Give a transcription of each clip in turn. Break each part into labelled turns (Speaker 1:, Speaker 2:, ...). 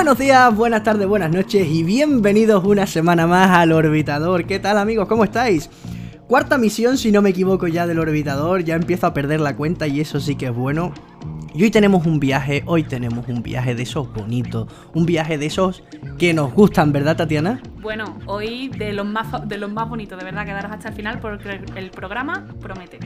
Speaker 1: Buenos días, buenas tardes, buenas noches y bienvenidos una semana más al Orbitador. ¿Qué tal amigos? ¿Cómo estáis? Cuarta misión, si no me equivoco ya del Orbitador, ya empiezo a perder la cuenta y eso sí que es bueno. Y hoy tenemos un viaje, hoy tenemos un viaje de esos bonitos, un viaje de esos que nos gustan, ¿verdad Tatiana?
Speaker 2: Bueno, hoy de los más, de los más bonitos, de verdad, quedaros hasta el final porque el programa promete.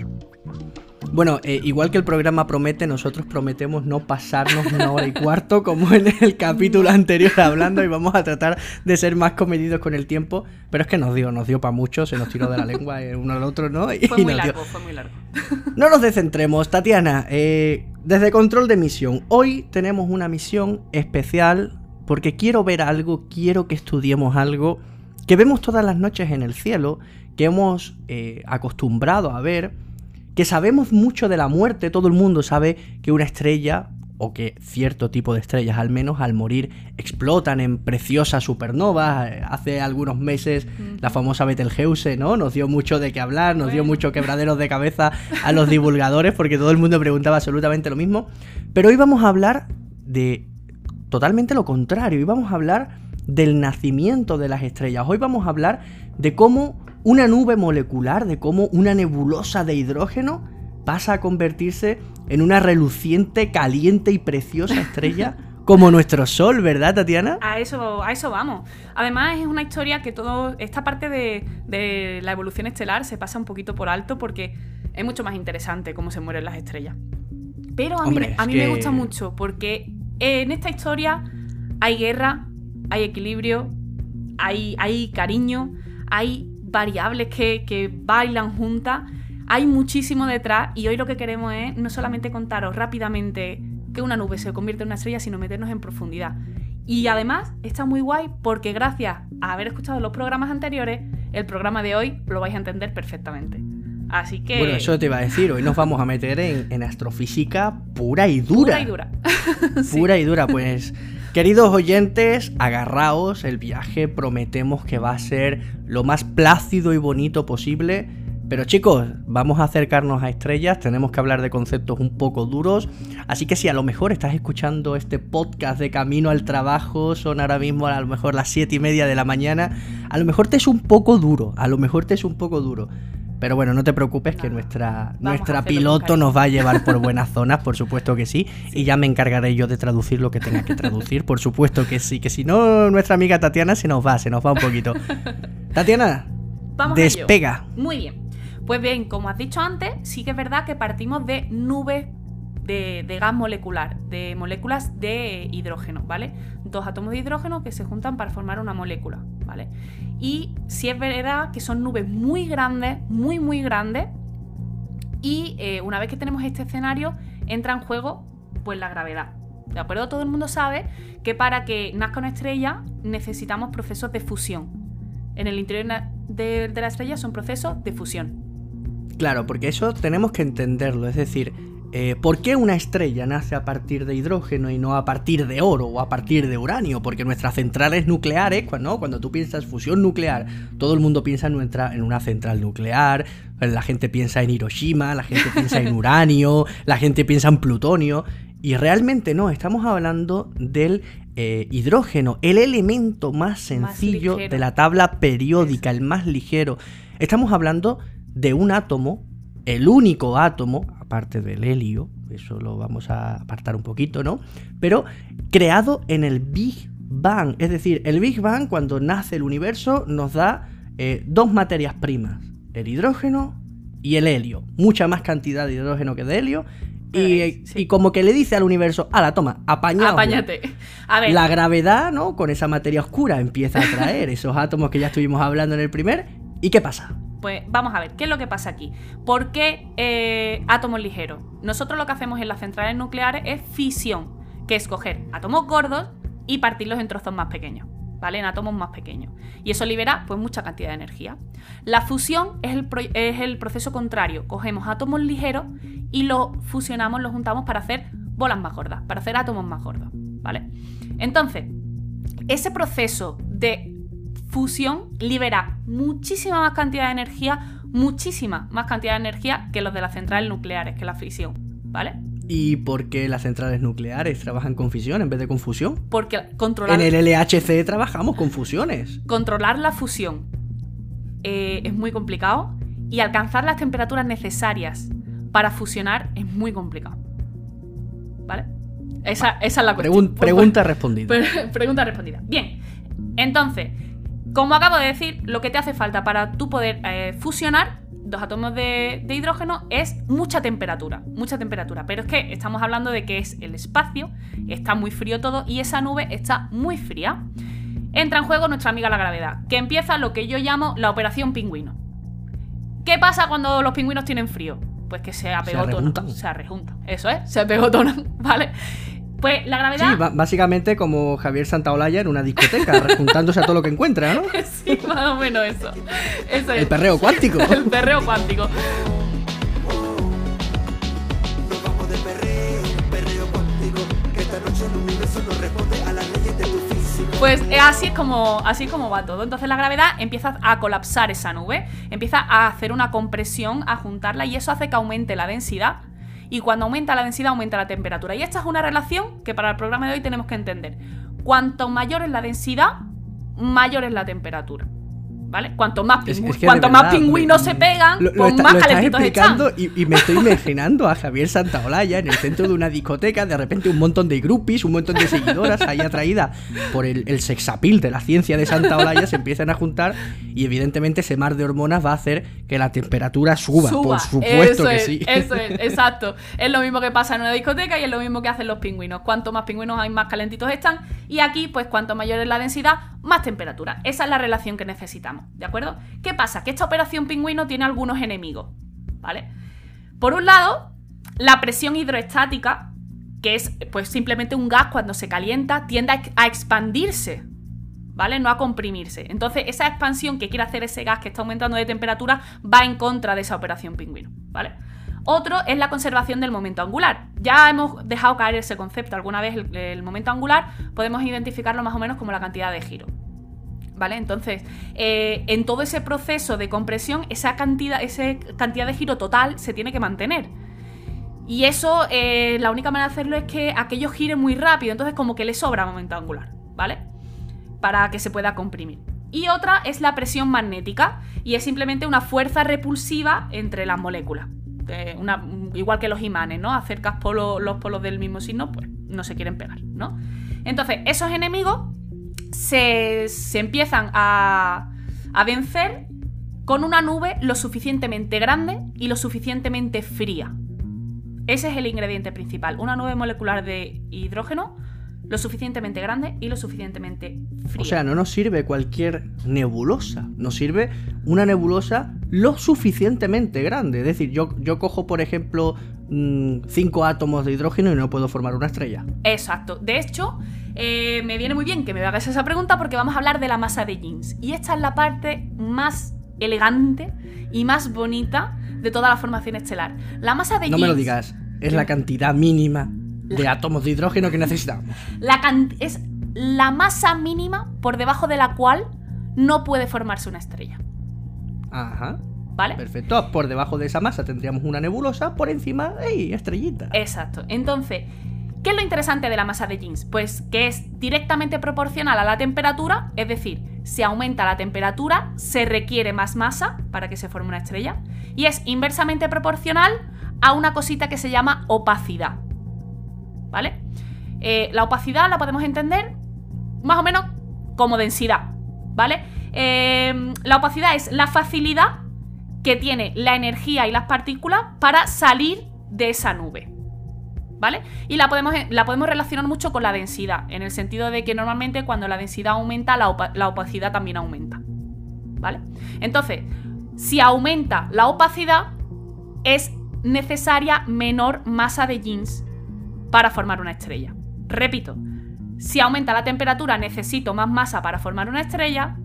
Speaker 1: Bueno, eh, igual que el programa promete, nosotros prometemos no pasarnos una hora y cuarto como en el capítulo anterior hablando y vamos a tratar de ser más comedidos con el tiempo, pero es que nos dio, nos dio para mucho, se nos tiró de la lengua uno al otro, ¿no?
Speaker 2: Y fue muy largo, fue muy largo.
Speaker 1: No nos descentremos, Tatiana, eh, desde control de misión, hoy tenemos una misión especial porque quiero ver algo, quiero que estudiemos algo que vemos todas las noches en el cielo, que hemos eh, acostumbrado a ver que sabemos mucho de la muerte, todo el mundo sabe que una estrella, o que cierto tipo de estrellas al menos, al morir explotan en preciosas supernovas. Hace algunos meses la famosa Betelgeuse, ¿no? Nos dio mucho de qué hablar, nos dio mucho quebraderos de cabeza a los divulgadores porque todo el mundo preguntaba absolutamente lo mismo. Pero hoy vamos a hablar de totalmente lo contrario, hoy vamos a hablar del nacimiento de las estrellas, hoy vamos a hablar de cómo una nube molecular, de cómo una nebulosa de hidrógeno pasa a convertirse en una reluciente, caliente y preciosa estrella como nuestro Sol, ¿verdad, Tatiana?
Speaker 2: A eso, a eso vamos. Además, es una historia que todo. Esta parte de, la evolución estelar se pasa un poquito por alto porque es mucho más interesante cómo se mueren las estrellas. Pero a mí, a mí me gusta mucho porque en esta historia hay guerra, hay equilibrio, hay, hay cariño, hay variables que, bailan juntas. Hay muchísimo detrás y hoy lo que queremos es no solamente contaros rápidamente que una nube se convierte en una estrella, sino meternos en profundidad. Y además está muy guay porque gracias a haber escuchado los programas anteriores, el programa de hoy lo vais a entender perfectamente. Así que...
Speaker 1: Bueno, eso te iba a decir, hoy nos vamos a meter en, astrofísica pura y dura.
Speaker 2: Pura y dura.
Speaker 1: Pura y dura, pues Queridos oyentes, agarraos, el viaje prometemos que va a ser lo más plácido y bonito posible. Pero chicos, vamos a acercarnos a estrellas, tenemos que hablar de conceptos un poco duros, así que si a lo mejor estás escuchando este podcast de camino al trabajo, son ahora mismo a lo mejor las 7 y media de la mañana, a lo mejor te es un poco duro, a lo mejor te es un poco duro. Pero bueno, no te preocupes que nuestra, nuestra piloto nos va a llevar por buenas zonas, por supuesto que sí, Y ya me encargaré yo de traducir lo que tenga que traducir, por supuesto que sí. Que si no, nuestra amiga Tatiana se nos va, se nos va un poquito. Tatiana, Vamos despega.
Speaker 2: Muy bien. Pues bien, como has dicho antes, sí que es verdad que partimos de nubes de, gas molecular, de moléculas de hidrógeno, ¿vale? Dos átomos de hidrógeno que se juntan para formar una molécula, ¿vale? Y si es verdad que son nubes muy grandes, muy, muy grandes, y eh, una vez que tenemos este escenario, entra en juego pues la gravedad. ¿De acuerdo? Todo el mundo sabe que para que nazca una estrella necesitamos procesos de fusión. En el interior de la estrella son procesos de fusión.
Speaker 1: Claro, porque eso tenemos que entenderlo. Es decir, eh, ¿Por qué una estrella nace a partir de hidrógeno y no a partir de oro o a partir de uranio? Porque nuestras centrales nucleares, cuando, cuando tú piensas fusión nuclear, todo el mundo piensa en, nuestra, en una central nuclear, la gente piensa en Hiroshima, la gente piensa en uranio, la gente piensa en plutonio. Y realmente no, estamos hablando del eh, hidrógeno, el elemento más sencillo de la tabla periódica, el más ligero. Estamos hablando de un átomo, el único átomo, parte del helio, eso lo vamos a apartar un poquito, ¿no? Pero creado en el Big Bang, es decir, el Big Bang cuando nace el universo nos da eh, dos materias primas, el hidrógeno y el helio, mucha más cantidad de hidrógeno que de helio. Y, como que le dice al universo, la toma, apañado.
Speaker 2: Apáñate.
Speaker 1: A ver. La gravedad, ¿no? Con esa materia oscura empieza a atraer esos átomos que ya estuvimos hablando en el primer. ¿Y qué pasa?
Speaker 2: Pues vamos a ver, ¿qué es lo que pasa aquí? ¿Por qué eh, átomos ligeros? Nosotros lo que hacemos en las centrales nucleares es fisión, que es coger átomos gordos y partirlos en trozos más pequeños. ¿Vale? En átomos más pequeños. Y eso libera pues mucha cantidad de energía. La fusión es el, es el proceso contrario. Cogemos átomos ligeros y los fusionamos, los juntamos para hacer bolas más gordas, para hacer átomos más gordos. ¿Vale? Entonces, ese proceso de fusión libera muchísima más cantidad de energía, muchísima más cantidad de energía que los de las centrales nucleares, que la fisión, ¿vale?
Speaker 1: ¿Y por qué las centrales nucleares trabajan con fisión en vez de con fusión?
Speaker 2: Porque controlar...
Speaker 1: En el LHC trabajamos con fusiones.
Speaker 2: Controlar la fusión eh, es muy complicado y alcanzar las temperaturas necesarias para fusionar es muy complicado. ¿Vale? Esa, es la
Speaker 1: cuestión. pregunta respondida.
Speaker 2: pregunta respondida. Bien, entonces, como acabo de decir, lo que te hace falta para tú poder eh, fusionar dos átomos de, hidrógeno es mucha temperatura, mucha temperatura. Pero es que estamos hablando de que es el espacio, está muy frío todo y esa nube está muy fría. Entra en juego nuestra amiga la gravedad, que empieza lo que yo llamo la operación pingüino. ¿Qué pasa cuando los pingüinos tienen frío? Pues que se apegotonan. Se rejuntan. Eso es, se apegotonan, ¿vale? Pues la gravedad.
Speaker 1: Sí, básicamente como Javier Santaolalla en una discoteca, juntándose a todo lo que encuentra, ¿no?
Speaker 2: sí, más o menos eso. eso
Speaker 1: es. El perreo cuántico.
Speaker 2: El perreo cuántico. Pues eh, así es como así es como va todo. Entonces la gravedad empieza a colapsar esa nube, empieza a hacer una compresión, a juntarla y eso hace que aumente la densidad y cuando aumenta la densidad aumenta la temperatura. Y esta es una relación que para el programa de hoy tenemos que entender. Cuanto mayor es la densidad, mayor es la temperatura. ¿Vale? Cuanto más, cuanto más pingüinos se pegan, pues más calentitos están.
Speaker 1: Y, y, me estoy imaginando a Javier Santaolalla en el centro de una discoteca, de repente un montón de groupies, un montón de seguidoras ahí atraída por el, el sexapil de la ciencia de Santaolalla se empiezan a juntar y evidentemente ese mar de hormonas va a hacer que la temperatura suba, por supuesto que sí.
Speaker 2: Eso es, exacto. Es lo mismo que pasa en una discoteca y es lo mismo que hacen los pingüinos. Cuanto más pingüinos hay, más calentitos están y aquí, pues cuanto mayor es la densidad, más temperatura. Esa es la relación que necesitamos. ¿De acuerdo? ¿Qué pasa? Que esta operación pingüino tiene algunos enemigos, ¿vale? Por un lado, la presión hidroestática, que es pues simplemente un gas cuando se calienta, tiende a expandirse, ¿vale? No a comprimirse. Entonces, esa expansión que quiere hacer ese gas que está aumentando de temperatura va en contra de esa operación pingüino, ¿vale? Otro es la conservación del momento angular. Ya hemos dejado caer ese concepto alguna vez, el momento angular, podemos identificarlo más o menos como la cantidad de giro. ¿Vale? Entonces, eh, en todo ese proceso de compresión, esa cantidad, esa cantidad de giro total se tiene que mantener. Y eso, eh, la única manera de hacerlo es que aquello gire muy rápido, entonces como que le sobra momento angular, ¿vale? Para que se pueda comprimir. Y otra es la presión magnética, y es simplemente una fuerza repulsiva entre las moléculas. igual que los imanes, ¿no? Acercas los polos del mismo signo, pues no se quieren pegar, ¿no? Entonces, esos enemigos se, empiezan a, vencer con una nube lo suficientemente grande y lo suficientemente fría. Ese es el ingrediente principal, una nube molecular de hidrógeno lo suficientemente grande y lo suficientemente fría.
Speaker 1: O sea, no nos sirve cualquier nebulosa, nos sirve una nebulosa lo suficientemente grande. Es decir, yo, yo cojo, por ejemplo, mm, cinco átomos de hidrógeno y no puedo formar una estrella.
Speaker 2: Exacto. De hecho, eh, me viene muy bien que me hagas esa pregunta porque vamos a hablar de la masa de jeans. Y esta es la parte más elegante y más bonita de toda la formación estelar. La masa de
Speaker 1: No me lo digas, es la cantidad mínima de átomos de hidrógeno que necesitamos.
Speaker 2: La es la masa mínima por debajo de la cual no puede formarse una estrella.
Speaker 1: Ajá.
Speaker 2: ¿Vale?
Speaker 1: Perfecto. Por debajo de esa masa tendríamos una nebulosa, por encima, ¡ey! Estrellita.
Speaker 2: Exacto. Entonces, ¿Qué es lo interesante de la masa de jeans? Pues que es directamente proporcional a la temperatura, es decir, si aumenta la temperatura, se requiere más masa para que se forme una estrella, y es inversamente proporcional a una cosita que se llama opacidad. ¿Vale? Eh, la opacidad la podemos entender más o menos como densidad, ¿vale? Eh, la opacidad es la facilidad que tiene la energía y las partículas para salir de esa nube. ¿vale? Y la podemos, la podemos relacionar mucho con la densidad, en el sentido de que normalmente cuando la densidad aumenta, la, opacidad también aumenta, ¿vale? Entonces, si aumenta la opacidad, es necesaria menor masa de jeans para formar una estrella. Repito, si aumenta la temperatura necesito más masa para formar una estrella.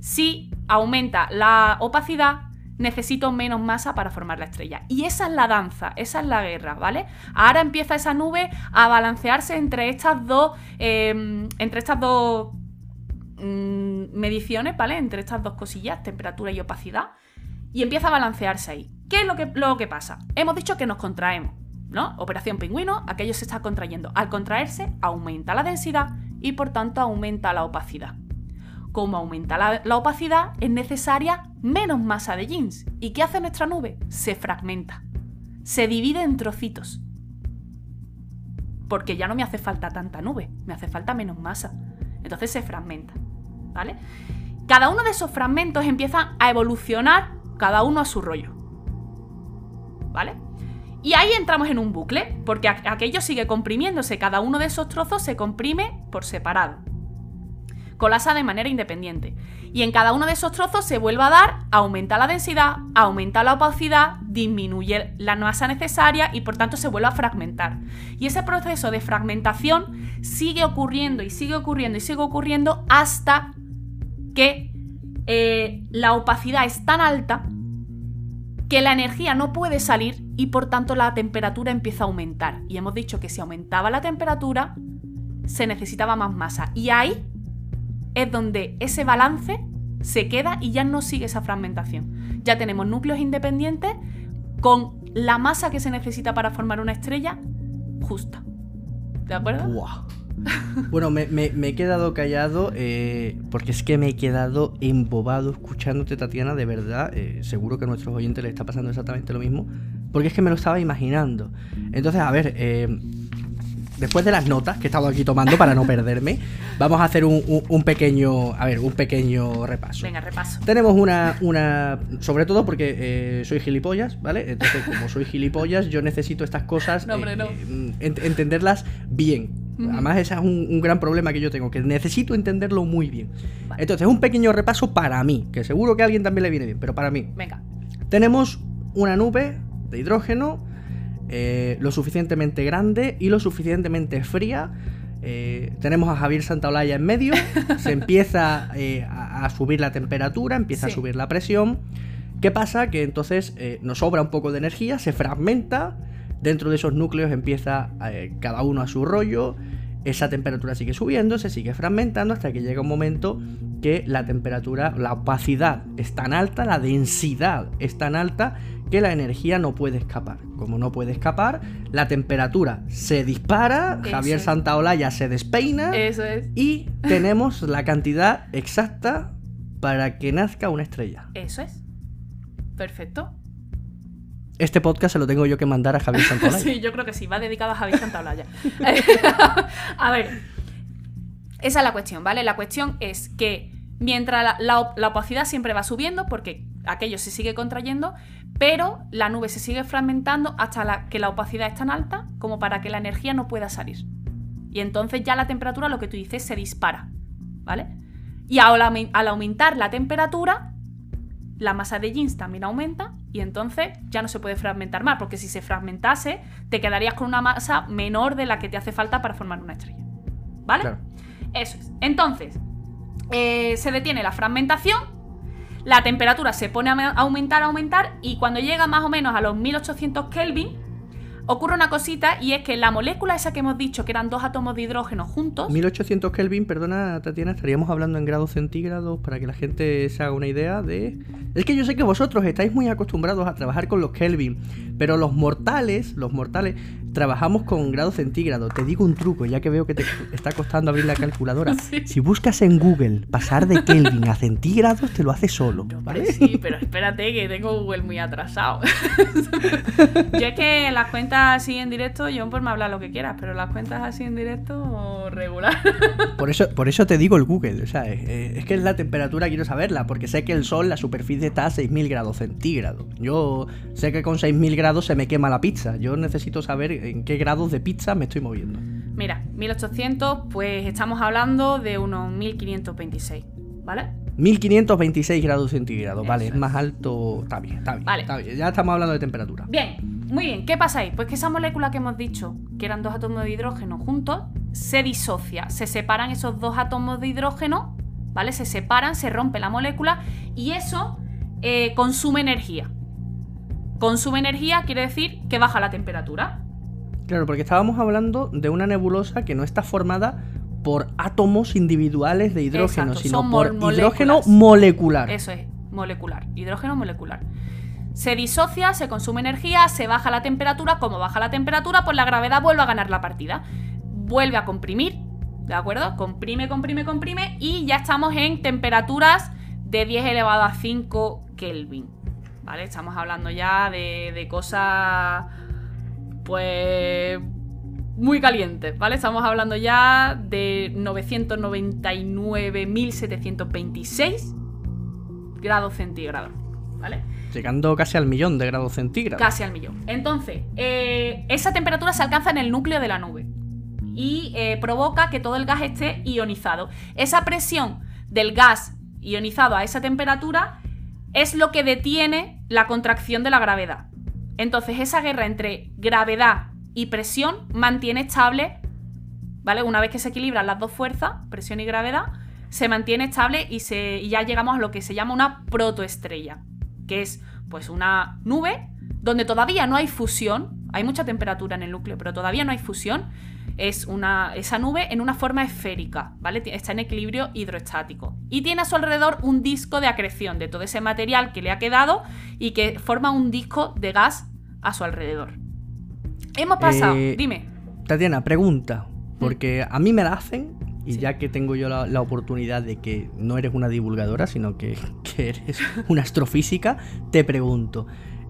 Speaker 2: Si aumenta la opacidad necesito menos masa para formar la estrella. Y esa es la danza, esa es la guerra, ¿vale? Ahora empieza esa nube a balancearse entre estas dos, em, entre estas dos mm, mediciones, ¿vale? Entre estas dos cosillas, temperatura y opacidad. Y empieza a balancearse ahí. ¿Qué es lo que, lo que pasa? Hemos dicho que nos contraemos. ¿no? Operación pingüino, aquello se está contrayendo. Al contraerse, aumenta la densidad y por tanto aumenta la opacidad. Como aumenta la, la opacidad, es necesaria menos masa de jeans. ¿Y qué hace nuestra nube? Se fragmenta. Se divide en trocitos. Porque ya no me hace falta tanta nube, me hace falta menos masa. Entonces se fragmenta. ¿Vale? Cada uno de esos fragmentos empieza a evolucionar, cada uno a su rollo. ¿Vale? Y ahí entramos en un bucle, porque aquello sigue comprimiéndose, cada uno de esos trozos se comprime por separado. Colasa de manera independiente. Y en cada uno de esos trozos se vuelve a dar, aumenta la densidad, aumenta la opacidad, disminuye la masa necesaria y por tanto se vuelve a fragmentar. Y ese proceso de fragmentación sigue ocurriendo y sigue ocurriendo y sigue ocurriendo hasta que eh, la opacidad es tan alta que la energía no puede salir y por tanto la temperatura empieza a aumentar. Y hemos dicho que si aumentaba la temperatura, se necesitaba más masa. Y ahí es donde ese balance se queda y ya no sigue esa fragmentación. Ya tenemos núcleos independientes con la masa que se necesita para formar una estrella justa. ¿De acuerdo?
Speaker 1: Bueno, me, he quedado callado eh, porque es que me he quedado embobado escuchándote, Tatiana, de verdad. Eh, seguro que a nuestros oyentes les está pasando exactamente lo mismo, porque es que me lo estaba imaginando. Entonces, a ver, eh, después de las notas que he estado aquí tomando para no perderme, vamos a hacer un, pequeño, a ver, un pequeño repaso.
Speaker 2: Venga, repaso.
Speaker 1: Tenemos una, una, sobre todo porque soy gilipollas, ¿vale? Entonces, como soy gilipollas, yo necesito estas cosas entenderlas bien. Además, ese es un, gran problema que yo tengo, que necesito entenderlo muy bien. Entonces, un pequeño repaso para mí, que seguro que a alguien también le viene bien, pero para mí.
Speaker 2: Venga.
Speaker 1: Tenemos una nube de hidrógeno eh, lo suficientemente grande y lo suficientemente fría. Eh, tenemos a Javier Santaolalla en medio, se empieza eh, a, subir la temperatura, empieza a subir la presión. ¿Qué pasa? Que entonces nos sobra un poco de energía, se fragmenta Dentro de esos núcleos empieza cada uno a su rollo, esa temperatura sigue subiendo, se sigue fragmentando hasta que llega un momento que la temperatura, la opacidad es tan alta, la densidad es tan alta que la energía no puede escapar. Como no puede escapar, la temperatura se dispara, Javier Santaolalla se despeina
Speaker 2: Eso es.
Speaker 1: y tenemos la cantidad exacta para que nazca una estrella.
Speaker 2: Eso es. Perfecto.
Speaker 1: Este podcast se lo tengo yo que mandar a Javier Santaolalla.
Speaker 2: sí, yo creo que sí, va dedicado a Javier Santaolalla. a ver, esa es la cuestión, ¿vale? La cuestión es que mientras la, opacidad siempre va subiendo, porque aquello se sigue contrayendo, pero la nube se sigue fragmentando hasta que la opacidad es tan alta como para que la energía no pueda salir. Y entonces ya la temperatura, lo que tú dices, se dispara, ¿vale? Y al aumentar la temperatura, la masa de jeans también aumenta y entonces ya no se puede fragmentar más, porque si se fragmentase, te quedarías con una masa menor de la que te hace falta para formar una estrella. ¿Vale? Eso es. Entonces, eh, se detiene la fragmentación, la temperatura se pone a aumentar, a aumentar, y cuando llega más o menos a los 1800 Kelvin, ocurre una cosita y es que la molécula esa que hemos dicho que eran dos átomos de hidrógeno juntos.
Speaker 1: 1800 Kelvin, perdona Tatiana, estaríamos hablando en grados centígrados para que la gente se haga una idea de. Es que yo sé que vosotros estáis muy acostumbrados a trabajar con los Kelvin, pero los mortales, los mortales, trabajamos con grados centígrados. Te digo un truco, ya que veo que te está costando abrir la calculadora. Si buscas en Google pasar de Kelvin a centígrados, te lo hace solo. ¿vale?
Speaker 2: Sí, pero espérate que tengo Google muy atrasado. yo es que las cuentas así en directo, John, pues me habla lo que quieras, pero las cuentas así en directo, regular.
Speaker 1: por, eso, por eso te digo el Google, o sea, es, que es la temperatura, quiero saberla, porque sé que el sol, la superficie está a 6.000 grados centígrados. Yo sé que con 6.000 grados se me quema la pizza. Yo necesito saber en qué grados de pizza me estoy moviendo.
Speaker 2: Mira, 1800, pues estamos hablando de unos 1526, ¿vale?
Speaker 1: 1526 grados centígrados, vale, es más alto. Está bien, está bien, está bien. Ya estamos hablando de temperatura.
Speaker 2: Bien, muy bien. ¿Qué pasa ahí? Pues que esa molécula que hemos dicho, que eran dos átomos de hidrógeno juntos, se disocia. Se separan esos dos átomos de hidrógeno, ¿vale? Se separan, se rompe la molécula y eso eh, consume energía. Consume energía quiere decir que baja la temperatura.
Speaker 1: Claro, porque estábamos hablando de una nebulosa que no está formada por átomos individuales de hidrógeno, sino por hidrógeno molecular.
Speaker 2: Eso es, molecular, hidrógeno molecular. Se disocia, se consume energía, se baja la temperatura. Como baja la temperatura, pues la gravedad vuelve a ganar la partida. Vuelve a comprimir, ¿de acuerdo? Comprime, comprime, comprime y ya estamos en temperaturas de 10 elevado a 5 Kelvin. ¿Vale? Estamos hablando ya de, de cosas, pues, muy calientes, ¿vale? Estamos hablando ya de 999.726 grados centígrados, ¿vale?
Speaker 1: Llegando casi al millón de grados centígrados.
Speaker 2: Casi al millón. Entonces, eh, esa temperatura se alcanza en el núcleo de la nube y eh, provoca que todo el gas esté ionizado. Esa presión del gas ionizado a esa temperatura es lo que detiene la contracción de la gravedad. Entonces, esa guerra entre gravedad y presión mantiene estable, ¿vale? Una vez que se equilibran las dos fuerzas, presión y gravedad, se mantiene estable y, se, ya llegamos a lo que se llama una protoestrella, que es pues una nube donde todavía no hay fusión, hay mucha temperatura en el núcleo, pero todavía no hay fusión, es una, esa nube en una forma esférica, ¿vale? Está en equilibrio hidroestático. Y tiene a su alrededor un disco de acreción de todo ese material que le ha quedado y que forma un disco de gas a su alrededor. Hemos pasado,
Speaker 1: Eh,
Speaker 2: dime.
Speaker 1: Tatiana, pregunta.
Speaker 2: Mm.
Speaker 1: Porque a mí me la hacen y ya que tengo yo la, la oportunidad de que no eres una divulgadora, sino que, que eres una astrofísica, te pregunto.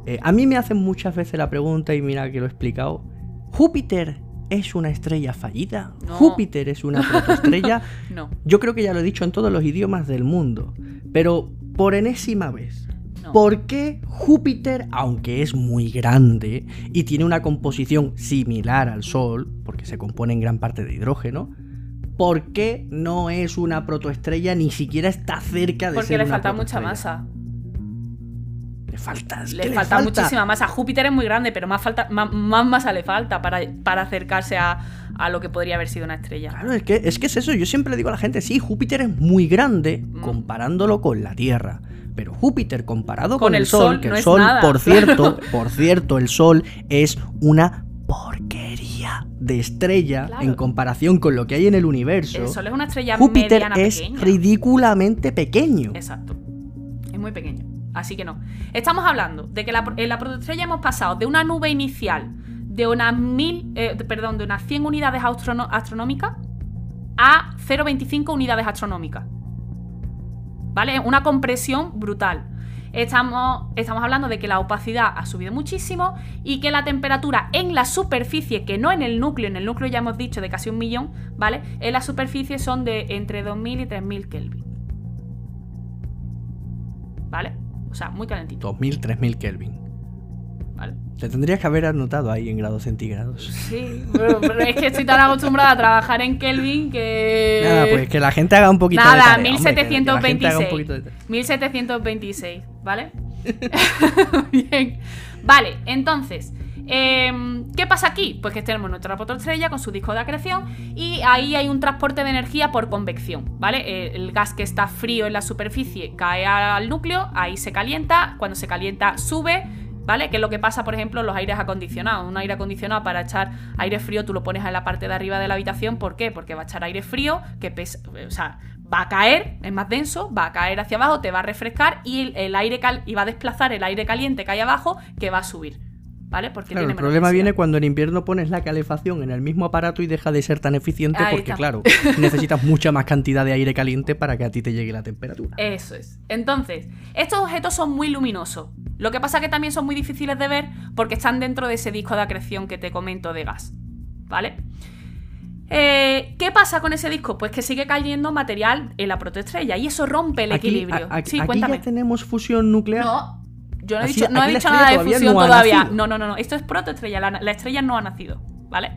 Speaker 1: Eh, a mí me hacen muchas veces la pregunta y mira que lo he explicado. ¿Júpiter es una estrella fallida?
Speaker 2: No.
Speaker 1: ¿Júpiter es una protoestrella?
Speaker 2: No,
Speaker 1: Yo creo que ya lo he dicho en todos los idiomas del mundo. Pero por enésima vez,
Speaker 2: no.
Speaker 1: ¿Por qué Júpiter, aunque es muy grande y tiene una composición similar al Sol, porque se compone en gran parte de hidrógeno, ¿por qué no es una protoestrella ni siquiera está cerca de
Speaker 2: Porque
Speaker 1: ser
Speaker 2: le
Speaker 1: una
Speaker 2: falta mucha masa.
Speaker 1: Le falta, es
Speaker 2: Le
Speaker 1: que
Speaker 2: falta, muchísima masa. Júpiter es muy grande, pero más, falta, más, más masa le falta para, para acercarse a, a lo que podría haber sido una estrella.
Speaker 1: Claro, es que, es que es eso. Yo siempre le digo a la gente, sí, Júpiter es muy grande
Speaker 2: Mm.
Speaker 1: comparándolo con la Tierra. Pero Júpiter comparado
Speaker 2: Con
Speaker 1: con,
Speaker 2: el
Speaker 1: Sol,
Speaker 2: Sol
Speaker 1: que
Speaker 2: no
Speaker 1: el
Speaker 2: es
Speaker 1: Sol,
Speaker 2: nada,
Speaker 1: por
Speaker 2: claro.
Speaker 1: cierto, por cierto, el Sol es una porquería de estrella
Speaker 2: Claro.
Speaker 1: en comparación con lo que hay en el universo.
Speaker 2: El Sol es una estrella
Speaker 1: Júpiter
Speaker 2: mediana
Speaker 1: es
Speaker 2: pequeña.
Speaker 1: ridículamente pequeño.
Speaker 2: Exacto. Es muy pequeño. Así que no. Estamos hablando de que en la protoestrella hemos pasado de una nube inicial de unas mil, eh, perdón, de unas 100 unidades astronómicas a 0,25 unidades astronómicas. ¿Vale? Una compresión brutal. Estamos, estamos hablando de que la opacidad ha subido muchísimo y que la temperatura en la superficie, que no en el núcleo, en el núcleo ya hemos dicho de casi un millón, ¿vale? En la superficie son de entre 2000 y 3000 Kelvin. ¿Vale? O sea, muy calentito.
Speaker 1: 2000, 3000 Kelvin.
Speaker 2: ¿Vale?
Speaker 1: Te tendrías que haber anotado ahí en grados centígrados.
Speaker 2: Sí, pero, pero es que estoy tan acostumbrada a trabajar en Kelvin que.
Speaker 1: Nada, pues que la gente haga un poquito de
Speaker 2: Nada,
Speaker 1: hombre, haga un
Speaker 2: 1726.
Speaker 1: poquito de tarea.
Speaker 2: 1726, ¿vale? Bien. Vale, entonces, em, ¿qué pasa aquí? Pues que tenemos nuestra protoestrella con su disco de acreción y ahí hay un transporte de energía por convección, ¿vale? Eh, El gas que está frío en la superficie cae al núcleo, ahí se calienta, cuando se calienta sube, ¿vale? Que es lo que pasa, por ejemplo, en los aires acondicionados. Un aire acondicionado para echar aire frío tú lo pones en la parte de arriba de la habitación, ¿por qué? Porque va a echar aire frío que pesa, o sea, va a caer, es más denso, va a caer hacia abajo, te va a refrescar y el, aire cal y va a desplazar el aire caliente que hay abajo que va a subir. ¿Vale? Porque
Speaker 1: Claro,
Speaker 2: tiene
Speaker 1: el
Speaker 2: menos
Speaker 1: problema
Speaker 2: densidad.
Speaker 1: viene cuando en invierno pones la calefacción en el mismo aparato y deja de ser tan eficiente
Speaker 2: Ahí
Speaker 1: porque,
Speaker 2: está.
Speaker 1: claro, necesitas mucha más cantidad de aire caliente para que a ti te llegue la temperatura.
Speaker 2: Eso es. Entonces, estos objetos son muy luminosos. Lo que pasa que también son muy difíciles de ver porque están dentro de ese disco de acreción que te comento de gas. ¿Vale? Eh, ¿Qué pasa con ese disco? Pues que sigue cayendo material en la protoestrella y eso rompe el
Speaker 1: Aquí-
Speaker 2: equilibrio.
Speaker 1: a- a-
Speaker 2: sí,
Speaker 1: aquí
Speaker 2: cuéntame.
Speaker 1: ya tenemos fusión nuclear.
Speaker 2: No, yo no he
Speaker 1: Así-
Speaker 2: dicho, no he dicho nada de
Speaker 1: todavía
Speaker 2: fusión
Speaker 1: no ha
Speaker 2: todavía.
Speaker 1: nacido.
Speaker 2: No, no, no, no. Esto es protoestrella. La, la estrella no ha nacido. ¿Vale?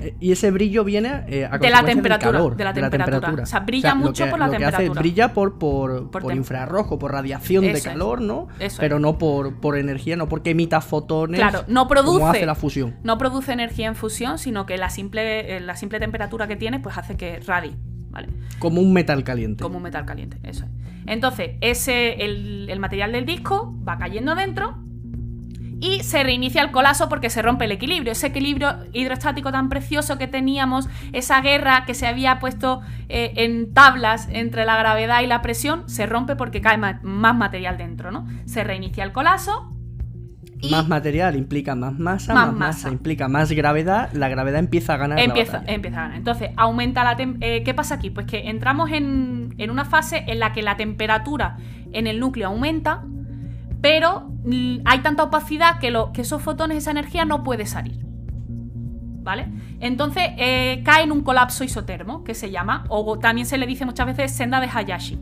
Speaker 1: Eh, Y ese brillo viene eh, a
Speaker 2: De la
Speaker 1: consecuencia del
Speaker 2: temperatura,
Speaker 1: calor,
Speaker 2: de la temperatura. O sea, brilla
Speaker 1: lo
Speaker 2: mucho
Speaker 1: que-
Speaker 2: por la
Speaker 1: lo que hace-
Speaker 2: temperatura.
Speaker 1: brilla por, por,
Speaker 2: Por
Speaker 1: por
Speaker 2: tem-
Speaker 1: infrarrojo, por radiación de
Speaker 2: es.
Speaker 1: calor, ¿no?
Speaker 2: Eso
Speaker 1: Pero no por, por energía, no porque emita fotones.
Speaker 2: Claro, no produce.
Speaker 1: Como hace la fusión.
Speaker 2: No produce energía en fusión, sino que la simple, eh, la simple temperatura que tiene, pues hace que radie. ¿Vale?
Speaker 1: Como un metal caliente.
Speaker 2: Como un metal caliente, eso es. Entonces, ese, el, el material del disco va cayendo dentro y se reinicia el colapso porque se rompe el equilibrio. Ese equilibrio hidrostático tan precioso que teníamos, esa guerra que se había puesto eh, en tablas entre la gravedad y la presión, se rompe porque cae ma- más material dentro, ¿no? Se reinicia el colapso,
Speaker 1: más material implica más masa, más, masa. implica más gravedad, la gravedad empieza a ganar.
Speaker 2: Empieza,
Speaker 1: la
Speaker 2: empieza a ganar. Entonces, aumenta la eh, ¿Qué pasa aquí? Pues que entramos en, en una fase en la que la temperatura en el núcleo aumenta, pero hay tanta opacidad que, lo, que esos fotones, esa energía no puede salir. ¿Vale? Entonces eh, cae en un colapso isotermo, que se llama, o también se le dice muchas veces senda de Hayashi.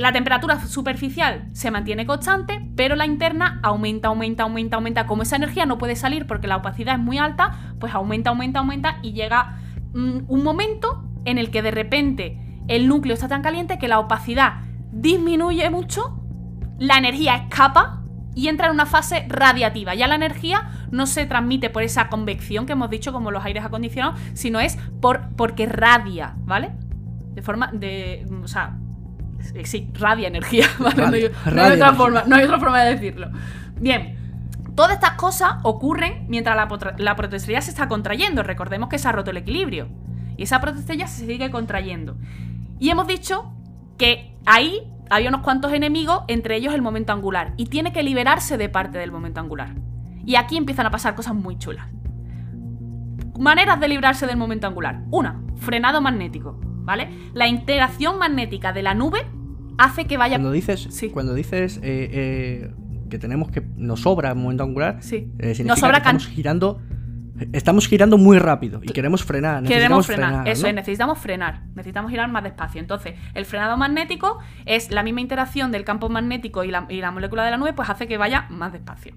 Speaker 2: La temperatura superficial se mantiene constante, pero la interna aumenta, aumenta, aumenta, aumenta. Como esa energía no puede salir porque la opacidad es muy alta, pues aumenta, aumenta, aumenta y llega mm, un momento en el que de repente el núcleo está tan caliente que la opacidad disminuye mucho, la energía escapa y entra en una fase radiativa. Ya la energía no se transmite por esa convección que hemos dicho, como los aires acondicionados, sino es por, porque radia, ¿vale? De forma de. O sea, sí, radia energía, ¿vale? no, hay, otra forma, no hay otra forma de decirlo. Bien. Todas estas cosas ocurren mientras la, la protoestrella se está contrayendo. Recordemos que se ha roto el equilibrio. Y esa protoestrella se sigue contrayendo. Y hemos dicho que ahí hay unos cuantos enemigos, entre ellos el momento angular, y tiene que liberarse de parte del momento angular. Y aquí empiezan a pasar cosas muy chulas. Maneras de librarse del momento angular. Una, frenado magnético, ¿vale? La interacción magnética de la nube hace que vaya...
Speaker 1: Cuando dices, cuando dices eh, eh, que tenemos que... nos sobra momento angular,
Speaker 2: sí.
Speaker 1: Eh, nos sobra que estamos girando Estamos girando muy rápido y queremos frenar.
Speaker 2: Queremos frenar, eso es, necesitamos frenar, necesitamos girar más despacio. Entonces, el frenado magnético es la misma interacción del campo magnético y la, molécula de la nube, pues hace que vaya más despacio.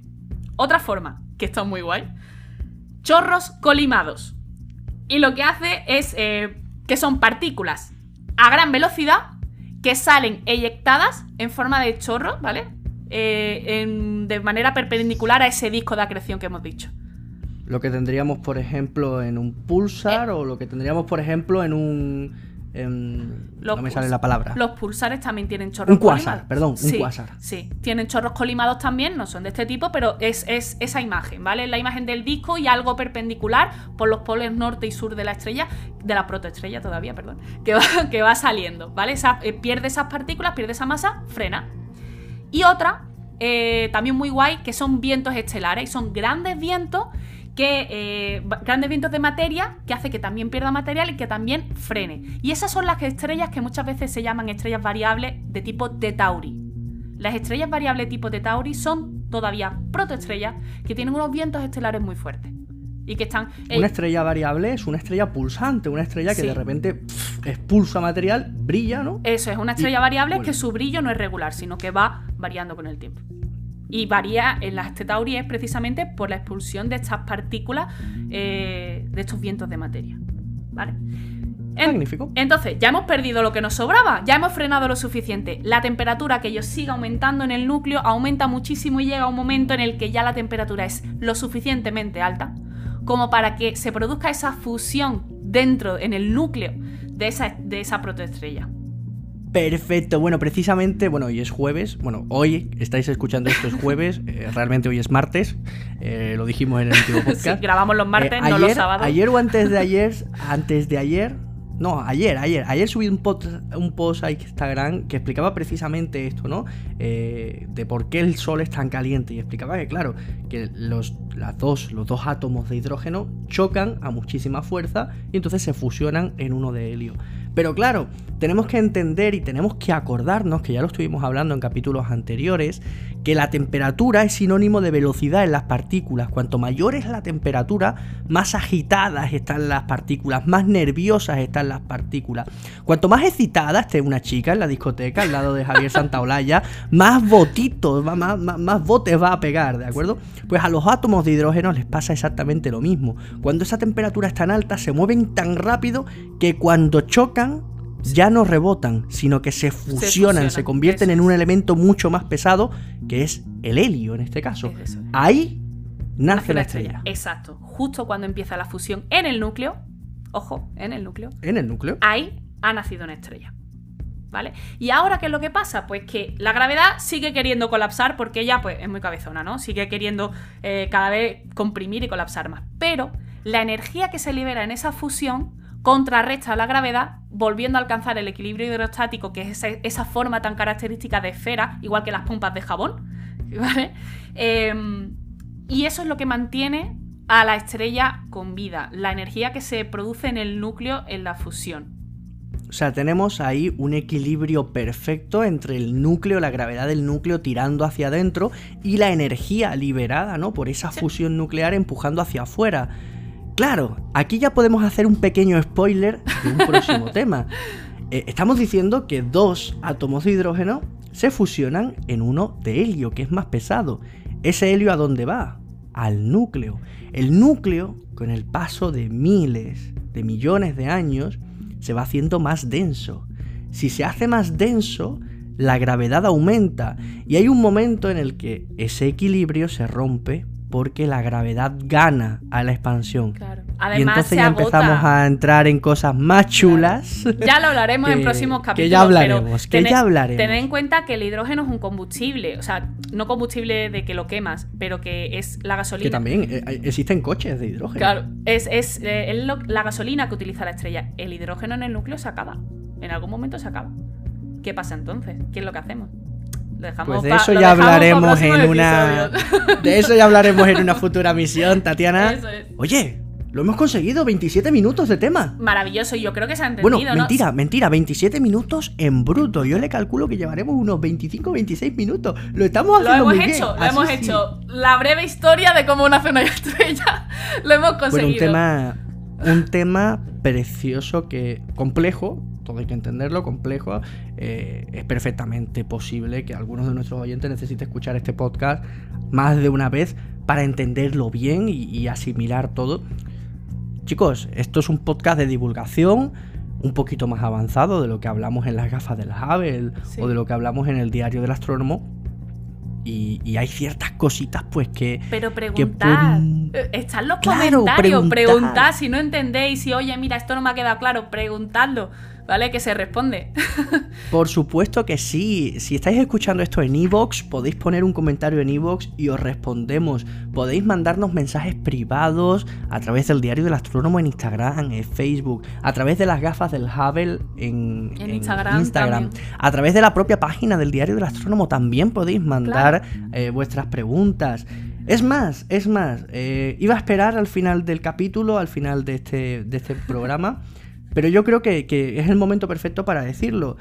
Speaker 2: Otra forma, que está muy guay, chorros colimados. Y lo que hace es eh, que son partículas a gran velocidad que salen eyectadas en forma de chorro, ¿vale? Eh, de manera perpendicular a ese disco de acreción que hemos dicho.
Speaker 1: Lo que tendríamos, por ejemplo, en un pulsar o lo que tendríamos, por ejemplo, en un... no me sale la palabra.
Speaker 2: Los pulsares también tienen chorros
Speaker 1: Un cuásar, perdón, un
Speaker 2: sí,
Speaker 1: cuásar.
Speaker 2: Sí, tienen chorros colimados también, no son de este tipo, pero es, esa imagen, ¿vale? La imagen del disco y algo perpendicular por los polos norte y sur de la estrella, de la protoestrella todavía, perdón, que va, que va saliendo, ¿vale? Eh, pierde esas partículas, pierde esa masa, frena. Y otra, eh, también muy guay, que son vientos estelares, son grandes vientos que eh, grandes vientos de materia que hace que también pierda material y que también frene. Y esas son las estrellas que muchas veces se llaman estrellas variables de tipo de Tauri. Las estrellas variables tipo de Tauri son todavía protoestrellas que tienen unos vientos estelares muy fuertes. Y que están.
Speaker 1: Una estrella variable es una estrella pulsante, una estrella que de repente expulsa material, brilla, ¿no?
Speaker 2: Eso es, una estrella variable que su brillo no es regular, sino que va variando con el tiempo y varía en las tetauries precisamente por la expulsión de estas partículas, eh, de estos vientos de materia. ¿Vale?
Speaker 1: Magnífico.
Speaker 2: Entonces, ya hemos perdido lo que nos sobraba, ya hemos frenado lo suficiente. La temperatura que ellos siga aumentando en el núcleo aumenta muchísimo y llega un momento en el que ya la temperatura es lo suficientemente alta como para que se produzca esa fusión dentro, en el núcleo de esa, de esa protoestrella.
Speaker 1: Perfecto, bueno, precisamente, bueno, hoy es jueves, bueno, hoy estáis escuchando esto es jueves, eh, realmente hoy es martes, eh, lo dijimos en el último podcast.
Speaker 2: grabamos los martes, eh, no los sábados.
Speaker 1: Ayer o antes de ayer, antes de ayer, no, ayer, ayer. Ayer subí un post, un post a Instagram que explicaba precisamente esto, ¿no? De por qué el Sol es tan caliente. Y explicaba que, claro, que los, las dos, los dos átomos de hidrógeno chocan a muchísima fuerza y entonces se fusionan en uno de helio. Pero claro, tenemos que entender y tenemos que acordarnos, que ya lo estuvimos hablando en capítulos anteriores, que la temperatura es sinónimo de velocidad en las partículas. Cuanto mayor es la temperatura, más agitadas están las partículas, más nerviosas están las partículas. Cuanto más excitada esté una chica en la discoteca al lado de Javier Santaolalla, más botitos, más, más botes va a pegar, ¿de acuerdo? Pues a los átomos de hidrógeno les pasa exactamente lo mismo. Cuando esa temperatura es tan alta, se mueven tan rápido que cuando chocan ya no rebotan, sino que se fusionan, se, convierten en un elemento mucho más pesado, que es el helio en este caso. Ahí nace, la estrella.
Speaker 2: Exacto. Justo cuando empieza la fusión en el núcleo, ojo, en el núcleo.
Speaker 1: En el núcleo.
Speaker 2: Ahí ha nacido una estrella. ¿Vale? Y ahora, ¿qué es lo que pasa? Pues que la gravedad sigue queriendo colapsar porque ella pues, es muy cabezona, ¿no? Sigue queriendo eh, cada vez comprimir y colapsar más. Pero la energía que se libera en esa fusión contrarresta la gravedad, volviendo a alcanzar el equilibrio hidrostático, que es esa, forma tan característica de esfera, igual que las pompas de jabón, ¿vale? Em, y eso es lo que mantiene a la estrella con vida, la energía que se produce en el núcleo en la fusión.
Speaker 1: O sea, tenemos ahí un equilibrio perfecto entre el núcleo, la gravedad del núcleo tirando hacia adentro y la energía liberada, ¿no? Por esa fusión nuclear empujando hacia afuera. Claro, aquí ya podemos hacer un pequeño spoiler de un próximo tema. Eh, estamos diciendo que dos átomos de hidrógeno se fusionan en uno de helio, que es más pesado. ¿Ese helio a dónde va? Al núcleo. El núcleo, con el paso de miles, de millones de años, se va haciendo más denso. Si se hace más denso, la gravedad aumenta y hay un momento en el que ese equilibrio se rompe porque la gravedad gana a la expansión. y entonces ya empezamos a entrar en cosas más chulas.
Speaker 2: Ya lo hablaremos en próximos capítulos.
Speaker 1: Que ya hablaremos, que ya hablaremos.
Speaker 2: Tened en cuenta que el hidrógeno es un combustible, o sea, no combustible de que lo quemas, pero que es la gasolina.
Speaker 1: Que también eh, existen coches de hidrógeno.
Speaker 2: Claro, es, es, eh, la gasolina que utiliza la estrella. El hidrógeno en el núcleo se acaba. En algún momento se acaba. ¿Qué pasa entonces? ¿Qué es lo que hacemos?
Speaker 1: Pues de eso ya hablaremos en una. De eso ya hablaremos en una futura misión, Tatiana. Oye, lo hemos conseguido, 27 minutos de tema.
Speaker 2: Maravilloso, y yo creo que se ha entendido.
Speaker 1: Bueno, mentira, mentira, 27 minutos en bruto. Yo le calculo que llevaremos unos 25, 26 minutos. Lo estamos haciendo
Speaker 2: lo hemos
Speaker 1: muy
Speaker 2: hecho, Lo hemos hecho. La breve historia de cómo nace una estrella. lo hemos conseguido.
Speaker 1: Bueno, un tema, un tema precioso que complejo, todo hay que entenderlo, complejo. Eh, es perfectamente posible que algunos de nuestros oyentes necesiten escuchar este podcast más de una vez para entenderlo bien y, asimilar todo. Chicos, esto es un podcast de divulgación un poquito más avanzado de lo que hablamos en las gafas del Hubble o de lo que hablamos en el diario del astrónomo. Y, hay ciertas cositas pues que...
Speaker 2: Pero preguntad, eh, están los comentarios, preguntad. si no entendéis, si oye, mira, esto no me ha quedado claro, preguntadlo. ¿Vale? Que se responde.
Speaker 1: Por supuesto que sí. Si estáis escuchando esto en Evox, podéis poner un comentario en Evox y os respondemos. Podéis mandarnos mensajes privados a través del Diario del Astrónomo en Instagram, en Facebook, a través de las gafas del Hubble en, Instagram, a través de la propia página del Diario del Astrónomo también podéis mandar eh, vuestras preguntas. Es más, es más, eh, iba a esperar al final del capítulo, al final de este, de este programa. Pero yo creo que, es el momento perfecto para decirlo.